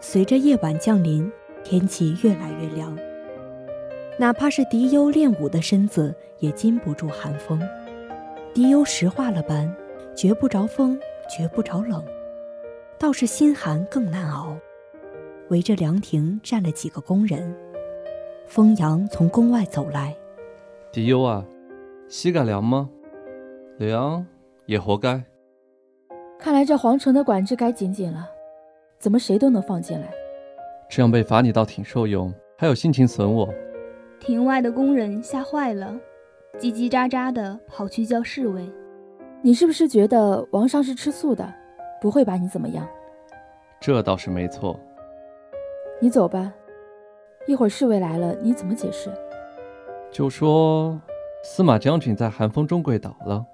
随着夜晚降临，天气越来越凉。哪怕是迪优练武的身子也禁不住寒风。迪优石化了般，绝不着风，绝不着冷，倒是心寒更难熬。围着凉亭站了几个工人。风扬从宫外走来，迪优啊，膝盖凉吗？凉也活该。看来这皇城的管制该紧紧了。怎么谁都能放进来？这样被罚你倒挺受用，还有心情损我。庭外的工人吓坏了，叽叽喳喳的跑去叫侍卫。你是不是觉得王上是吃素的，不会把你怎么样？这倒是没错。你走吧，一会儿侍卫来了，你怎么解释？就说司马将军在寒风中跪倒了，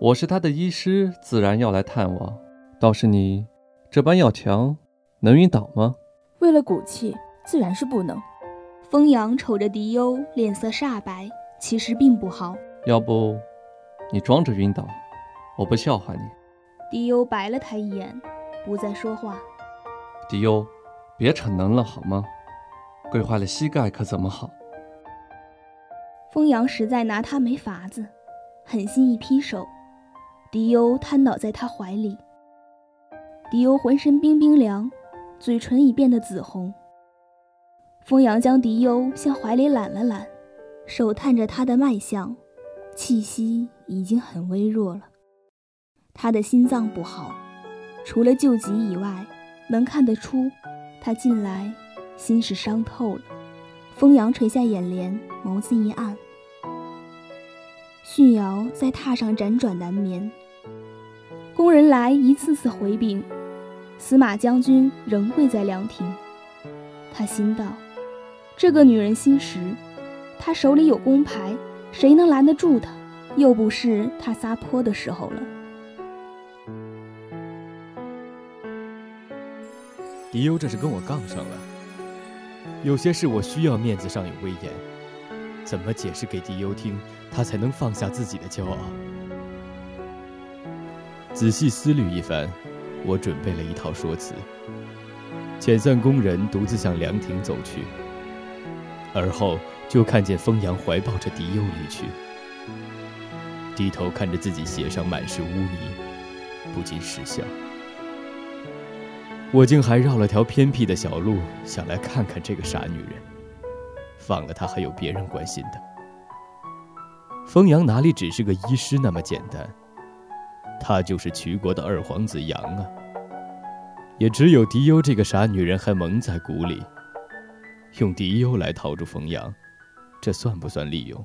我是他的医师，自然要来探望。倒是你。这般要强，能晕倒吗？为了骨气，自然是不能。风阳瞅着迪优，脸色煞白，其实并不好。要不，你装着晕倒，我不笑话你。迪优白了他一眼，不再说话。迪优，别逞能了好吗？跪坏了膝盖可怎么好？风阳实在拿他没法子，狠心一劈手，迪优瘫倒在他怀里。迪欧浑身冰冰凉，嘴唇已变得紫红。风扬将迪欧向怀里揽了揽，手探着他的脉象，气息已经很微弱了。他的心脏不好，除了救急以外，能看得出他近来心是伤透了。风扬垂下眼帘，眸子一暗。旭瑶在榻上辗转难眠，工人来一次次回禀。司马将军仍跪在凉亭，他心道：“这个女人心实，她手里有工牌，谁能拦得住她？又不是她撒泼的时候了。”迪优这是跟我杠上了。有些事我需要面子上有威严，怎么解释给迪优听，他才能放下自己的骄傲？仔细思虑一番。我准备了一套说辞，遣散工人独自向凉亭走去，而后就看见风扬怀抱着迪优离去，低头看着自己鞋上满是污泥，不禁失笑。我竟还绕了条偏僻的小路，想来看看这个傻女人，放了她还有别人关心的。风扬哪里只是个医师那么简单？他就是齐国的二皇子杨啊！也只有狄优这个傻女人还蒙在鼓里，用狄优来套住冯阳，这算不算利用？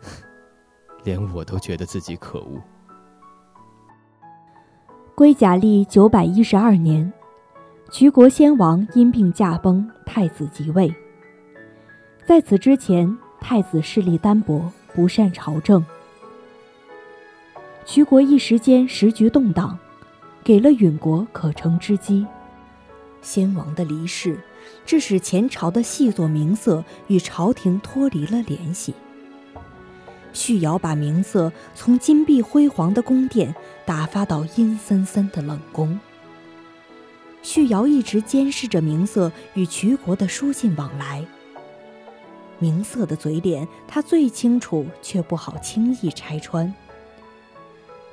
连我都觉得自己可恶。归甲历九百一十二年，齐国先王因病驾崩，太子即位。在此之前，太子势力单薄，不善朝政。徐国一时间时局动荡，给了允国可乘之机。先王的离世，致使前朝的细作名色与朝廷脱离了联系。旭尧把名色从金碧辉煌的宫殿打发到阴森森的冷宫。旭尧一直监视着明色与徐国的书信往来。明色的嘴脸，他最清楚，却不好轻易拆穿。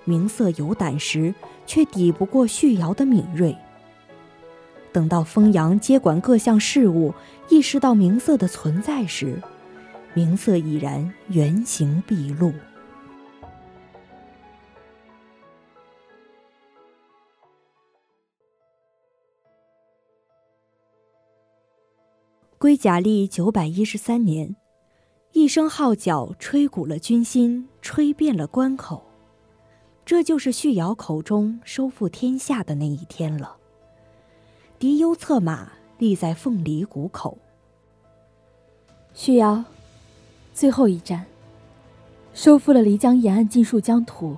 明色有胆识，却抵不过旭尧的敏锐。等到风阳接管各项事务，意识到明色的存在时，明色已然原形毕露。归甲历九百一十三年，一声号角吹鼓了军心，吹遍了关口。这就是旭尧口中收复天下的那一天了。狄忧策马立在凤梨谷口。旭尧，最后一战，收复了漓江沿岸尽数疆土，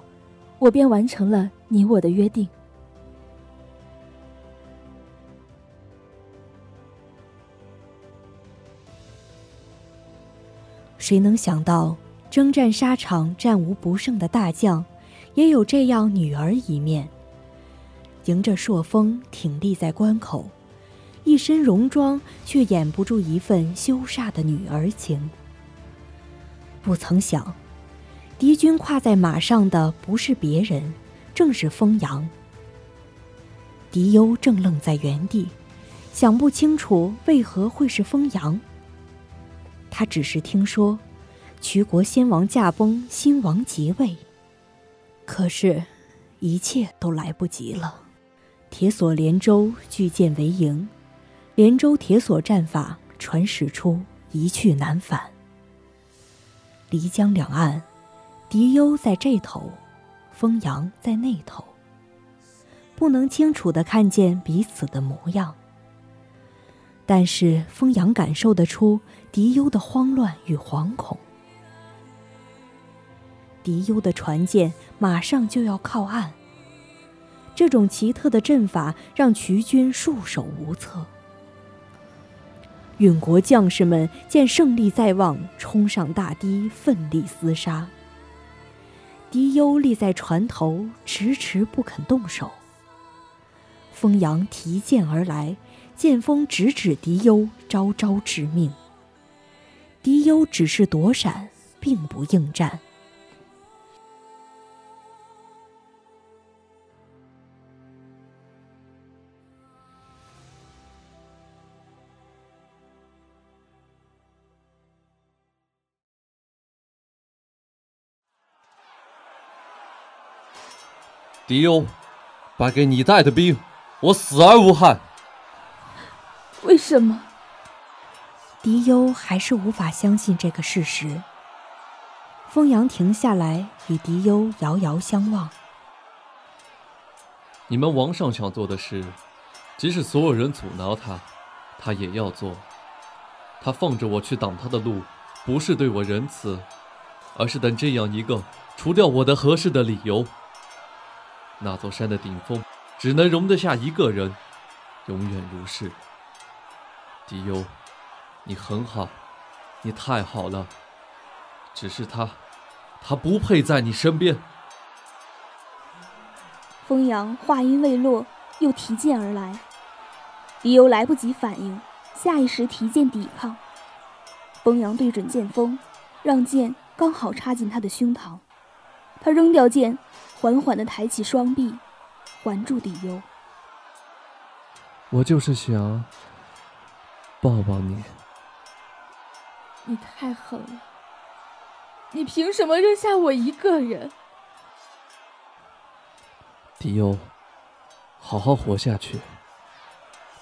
我便完成了你我的约定。谁能想到，征战沙场战无不胜的大将，也有这样女儿一面。迎着朔风挺立在关口，一身戎装却掩不住一份羞煞的女儿情。不曾想，敌军跨在马上的不是别人，正是风阳。狄优正愣在原地，想不清楚为何会是风阳。他只是听说，渠国先王驾崩，新王即位。可是，一切都来不及了。铁索连舟，巨舰为营，连州铁索战法传使出，一去难返。漓江两岸，狄优在这头，风扬在那头，不能清楚的看见彼此的模样。但是风扬感受得出敌优的慌乱与惶恐。狄优的船舰马上就要靠岸。这种奇特的阵法让衢军束手无策。允国将士们见胜利在望，冲上大堤，奋力厮杀。狄优立在船头，迟迟不肯动手。风扬提剑而来。剑锋直指狄优，招招致命。狄优只是躲闪，并不应战。狄优，败给你带的兵，我死而无憾。为什么？迪优还是无法相信这个事实。风扬停下来，与迪优遥遥相望。你们王上想做的事，即使所有人阻挠他，他也要做。他放着我去挡他的路，不是对我仁慈，而是等这样一个除掉我的合适的理由。那座山的顶峰，只能容得下一个人，永远如是。迪优，你很好，你太好了。只是他，他不配在你身边。风扬话音未落，又提剑而来。迪优来不及反应，下意识提剑抵抗。风扬对准剑锋，让剑刚好插进他的胸膛。他扔掉剑，缓缓地抬起双臂，环住狄优。我就是想。抱抱你！你太狠了！你凭什么扔下我一个人？迪优，好好活下去。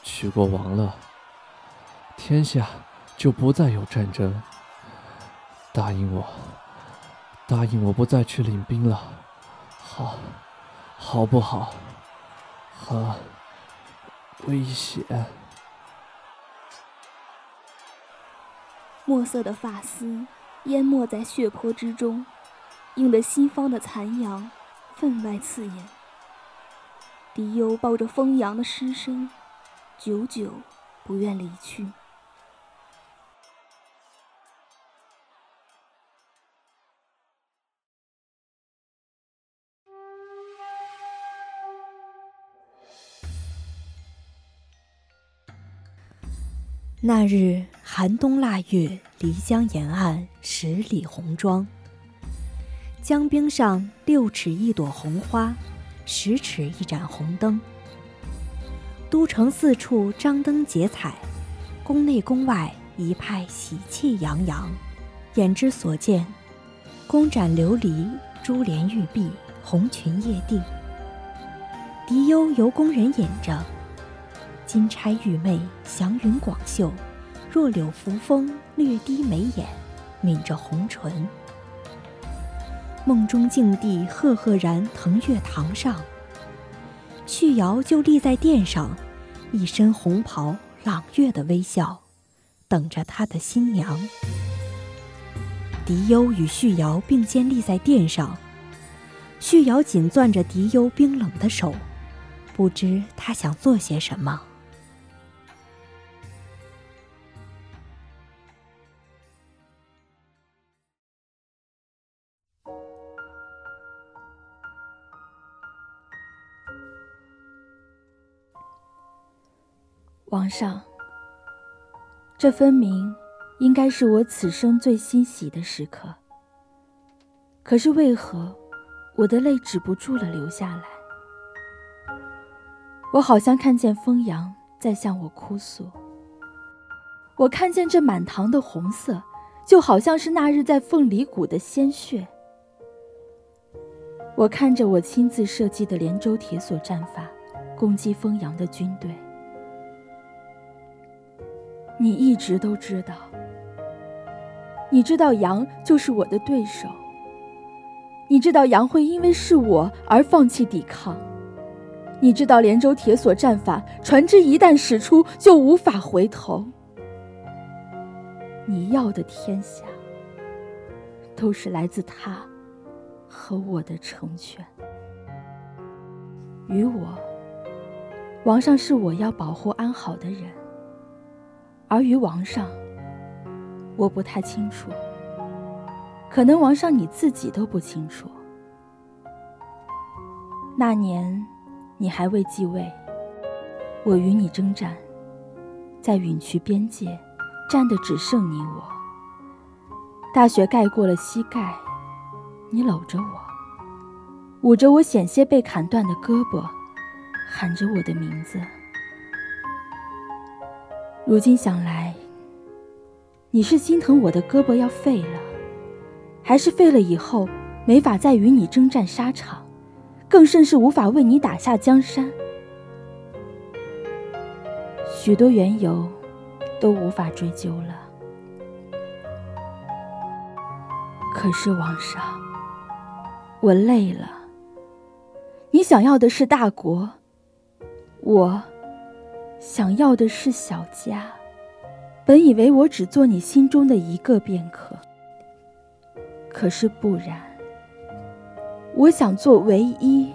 取过王了，天下就不再有战争。答应我，答应我不再去领兵了，好，好不好？很危险。墨色的发丝淹没在血泊之中，映得西方的残阳分外刺眼。迪优抱着风扬的尸身，久久不愿离去。那日寒冬腊月，漓江沿岸十里红妆。江冰上六尺一朵红花，十尺一盏红灯。都城四处张灯结彩，宫内宫外一派喜气洋洋。眼之所见，宫盏琉璃，珠帘玉壁，红裙曳地。迪优由宫人引着，金钗玉媚，祥云广袖，弱柳扶风，略低眉眼，抿着红唇。梦中境地赫赫然腾月堂上，旭瑶就立在殿上，一身红袍，朗月的微笑，等着他的新娘。迪优与旭瑶并肩立在殿上，旭瑶紧攥着迪优冰冷的手，不知他想做些什么。皇上，这分明应该是我此生最欣喜的时刻。可是为何我的泪止不住了流下来？我好像看见风扬在向我哭诉。我看见这满堂的红色，就好像是那日在凤梨谷的鲜血。我看着我亲自设计的连州铁索战法，攻击风扬的军队。你一直都知道，你知道杨就是我的对手。你知道杨会因为是我而放弃抵抗。你知道连州铁索战法，船只一旦驶出就无法回头。你要的天下，都是来自他和我的成全。于我，王上是我要保护安好的人。而于王上，我不太清楚。可能王上你自己都不清楚。那年，你还未继位，我与你征战，在允渠边界，战的只剩你我。大雪盖过了膝盖，你搂着我，捂着我险些被砍断的胳膊，喊着我的名字。如今想来，你是心疼我的胳膊要废了，还是废了以后没法再与你征战沙场，更甚是无法为你打下江山？许多缘由都无法追究了。可是王上，我累了。你想要的是大国，我。想要的是小家，本以为我只做你心中的一个便可，可是不然。我想做唯一，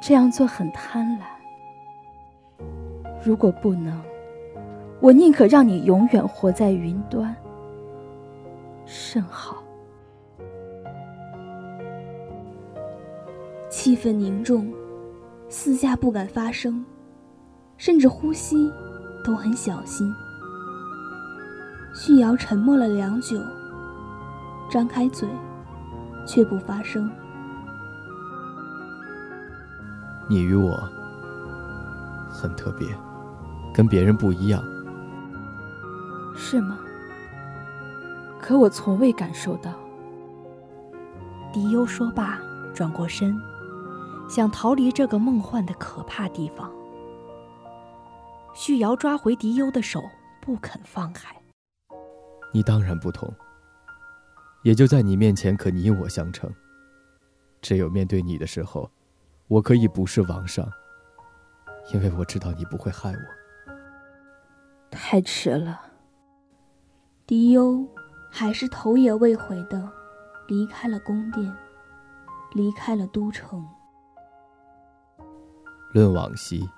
这样做很贪婪。如果不能，我宁可让你永远活在云端，甚好。气氛凝重，四下不敢发声。甚至呼吸都很小心。旭瑶沉默了良久，张开嘴，却不发声。你与我很特别，跟别人不一样。是吗？可我从未感受到。迪优说罢，转过身，想逃离这个梦幻的可怕地方。旭瑶抓回迪优的手，不肯放开。你当然不同，也就在你面前可你我相称。只有面对你的时候，我可以不是王上，因为我知道你不会害我。太迟了。迪优还是头也未回的离开了宫殿，离开了都城。论往昔。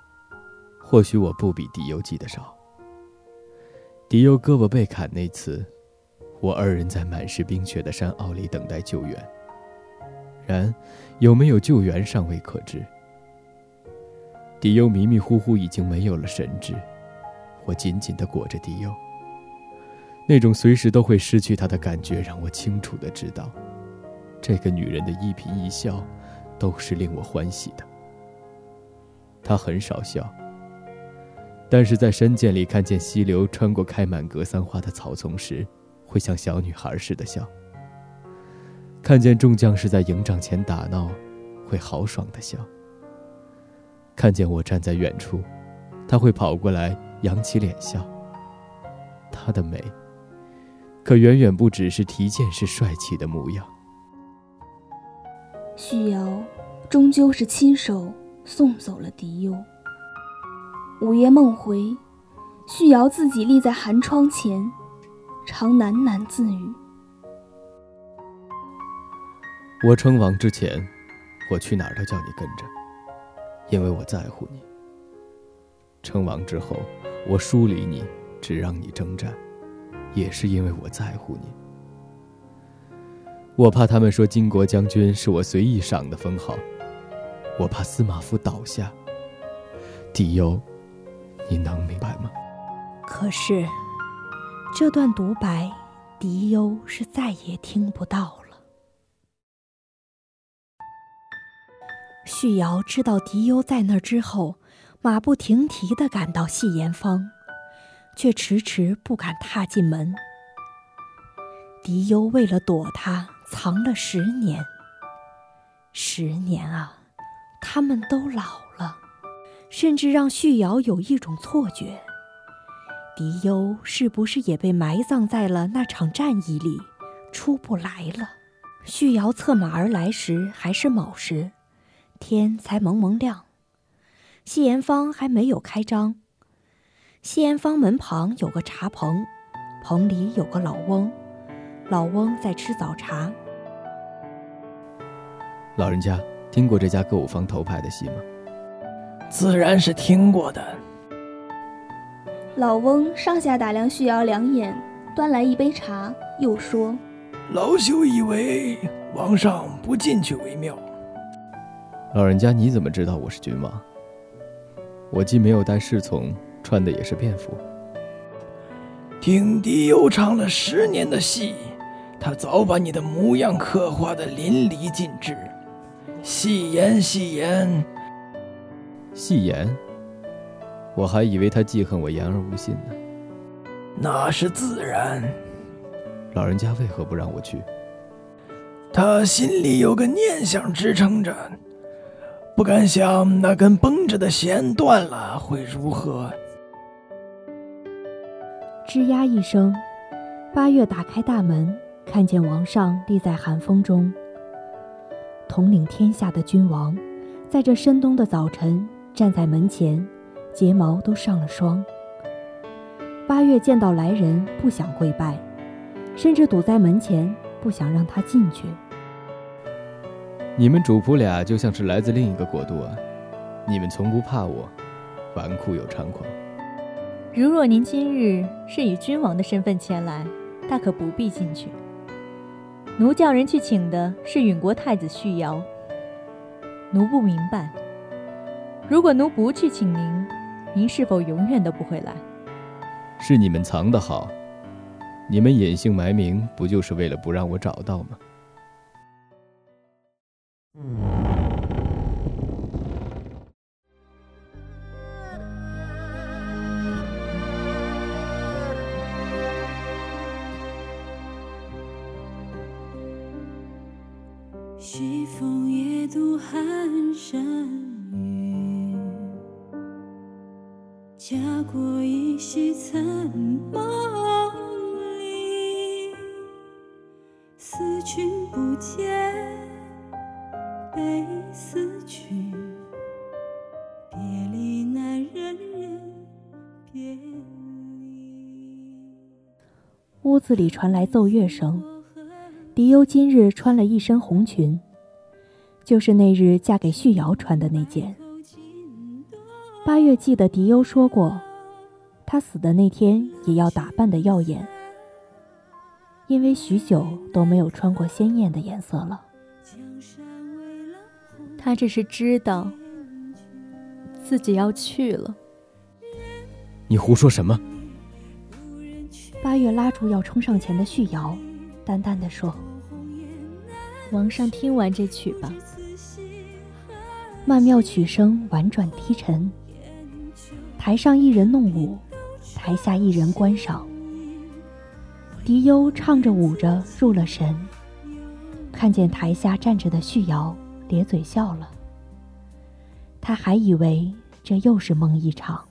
或许我不比迪优记得少。迪优胳膊被砍那次，我二人在满是冰雪的山坳里等待救援。然，有没有救援尚未可知。迪优迷迷糊糊已经没有了神智，我紧紧地裹着迪优。那种随时都会失去他的感觉，让我清楚地知道，这个女人的一颦一笑，都是令我欢喜的。她很少笑。但是在山涧里看见溪流穿过开满格桑花的草丛时，会像小女孩似的笑；看见众将士在营帐前打闹，会豪爽的笑；看见我站在远处，他会跑过来扬起脸笑。他的美，可远远不只是提剑时帅气的模样。旭瑶终究是亲手送走了狄忧。午夜梦回，旭瑶自己立在寒窗前，常喃喃自语：“我称王之前，我去哪儿都叫你跟着，因为我在乎你。称王之后，我疏离你，只让你征战，也是因为我在乎你。我怕他们说金国将军是我随意赏的封号，我怕司马府倒下。狄忧。”你能明白吗？可是，这段独白，狄忧是再也听不到了。旭瑶知道狄忧在那儿之后，马不停蹄地赶到戏言坊，却迟迟不敢踏进门。狄忧为了躲他，藏了十年。十年啊，他们都老了。甚至让旭瑶有一种错觉：狄优是不是也被埋葬在了那场战役里，出不来了？旭瑶策马而来时还是卯时，天才蒙蒙亮，西岩坊还没有开张。西岩坊门旁有个茶棚，棚里有个老翁，老翁在吃早茶。老人家听过这家歌舞坊头牌的戏吗？自然是听过的。老翁上下打量旭瑶两眼，端来一杯茶，又说：“老朽以为王上不进去为妙。”老人家，你怎么知道我是君王？我既没有带侍从，穿的也是便服。听狄忧唱了十年的戏，他早把你的模样刻画的淋漓尽致。戏言，戏言。戏言，我还以为他记恨我言而无信呢。那是自然。老人家为何不让我去？他心里有个念想支撑着，不敢想那根绷着的弦断了会如何。吱呀一声，八月打开大门，看见王上立在寒风中，统领天下的君王，在这深冬的早晨。站在门前，睫毛都上了霜。八月见到来人，不想跪拜，甚至堵在门前，不想让他进去。你们主仆俩就像是来自另一个国度啊！你们从不怕我，纨绔又猖狂。如若您今日是以君王的身份前来，大可不必进去。奴叫人去请的是允国太子旭尧。奴不明白。如果奴不去请您，您是否永远都不会来？是你们藏得好，你们隐姓埋名，不就是为了不让我找到吗？西风夜渡寒山。家国依稀残梦里，思君不见，悲思君，别离难忍忍别离。屋子里传来奏乐声。狄忧今日穿了一身红裙，就是那日嫁给旭瑶穿的那件。八月记得狄忧说过，他死的那天也要打扮的耀眼，因为许久都没有穿过鲜艳的颜色了。他这是知道自己要去了。你胡说什么？八月拉住要冲上前的旭瑶，淡淡的说：“王上听完这曲吧。”曼妙曲声婉转低沉。台上一人弄舞，台下一人观赏。迪优唱着舞着入了神，看见台下站着的旭瑶，咧嘴笑了。他还以为这又是梦一场。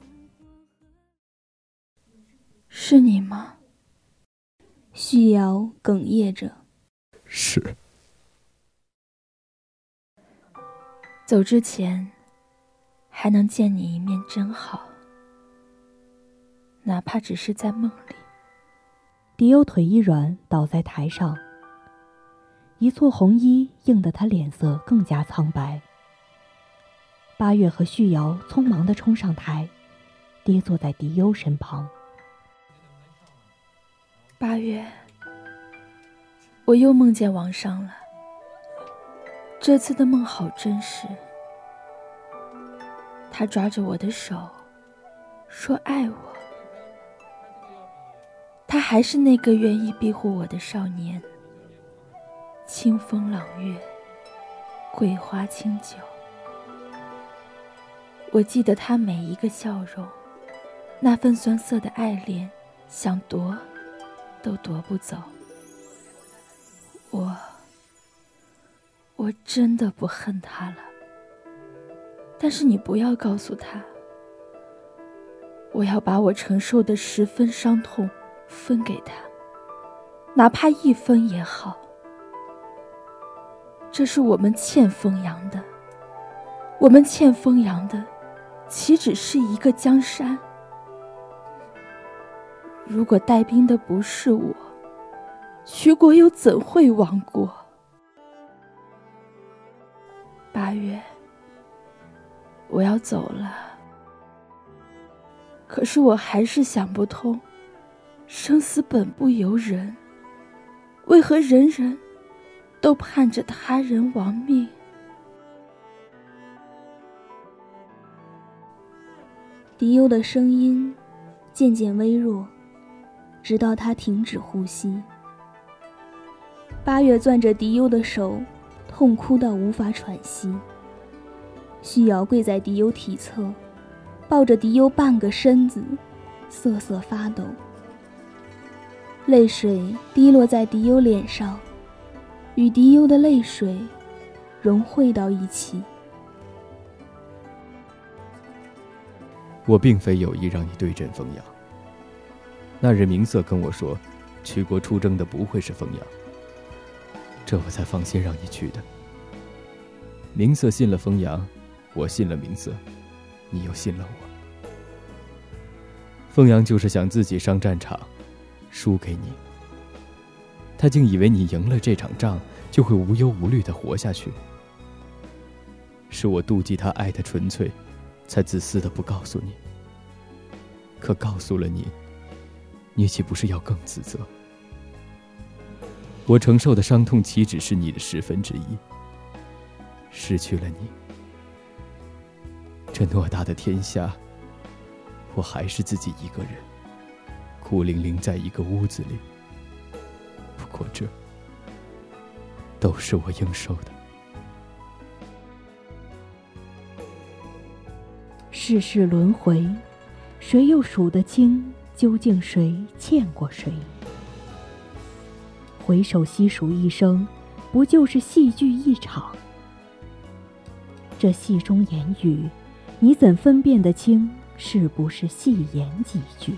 是你吗？旭瑶哽咽着。是。走之前，还能见你一面真好，哪怕只是在梦里。迪欧腿一软，倒在台上。一簇红衣映得他脸色更加苍白。八月和旭瑶匆忙地冲上台，跌坐在迪欧身旁。八月，我又梦见王上了。这次的梦好真实。他抓着我的手，说爱我。他还是那个愿意庇护我的少年。清风朗月，桂花清酒。我记得他每一个笑容，那份酸涩的爱恋，想夺。都夺不走。我，我真的不恨他了。但是你不要告诉他，我要把我承受的十分伤痛分给他，哪怕一分也好。这是我们欠风阳的，我们欠风阳的，岂只是一个江山？如果带兵的不是我，徐国又怎会亡国？八月，我要走了。可是我还是想不通，生死本不由人，为何人人都盼着他人亡命？迪优的声音渐渐微弱。直到他停止呼吸，八月攥着迪优的手，痛哭到无法喘息。旭瑶跪在迪优体侧，抱着迪优半个身子，瑟瑟发抖。泪水滴落在迪优脸上，与迪优的泪水融汇到一起。我并非有意让你对阵风阳。那日明瑟跟我说，曲国出征的不会是风阳，这我才放心让你去的。明瑟信了风阳，我信了明瑟，你又信了我。风阳就是想自己上战场，输给你。他竟以为你赢了这场仗，就会无忧无虑的活下去。是我妒忌他爱的纯粹，才自私的不告诉你。可告诉了你。你岂不是要更自责？我承受的伤痛岂止是你的十分之一？失去了你，这偌大的天下，我还是自己一个人，孤零零在一个屋子里。不过这，都是我应受的。世事轮回，谁又数得清？究竟谁欠过谁？回首细数一生，不就是戏剧一场？这戏中言语，你怎分辨得清是不是戏言几句？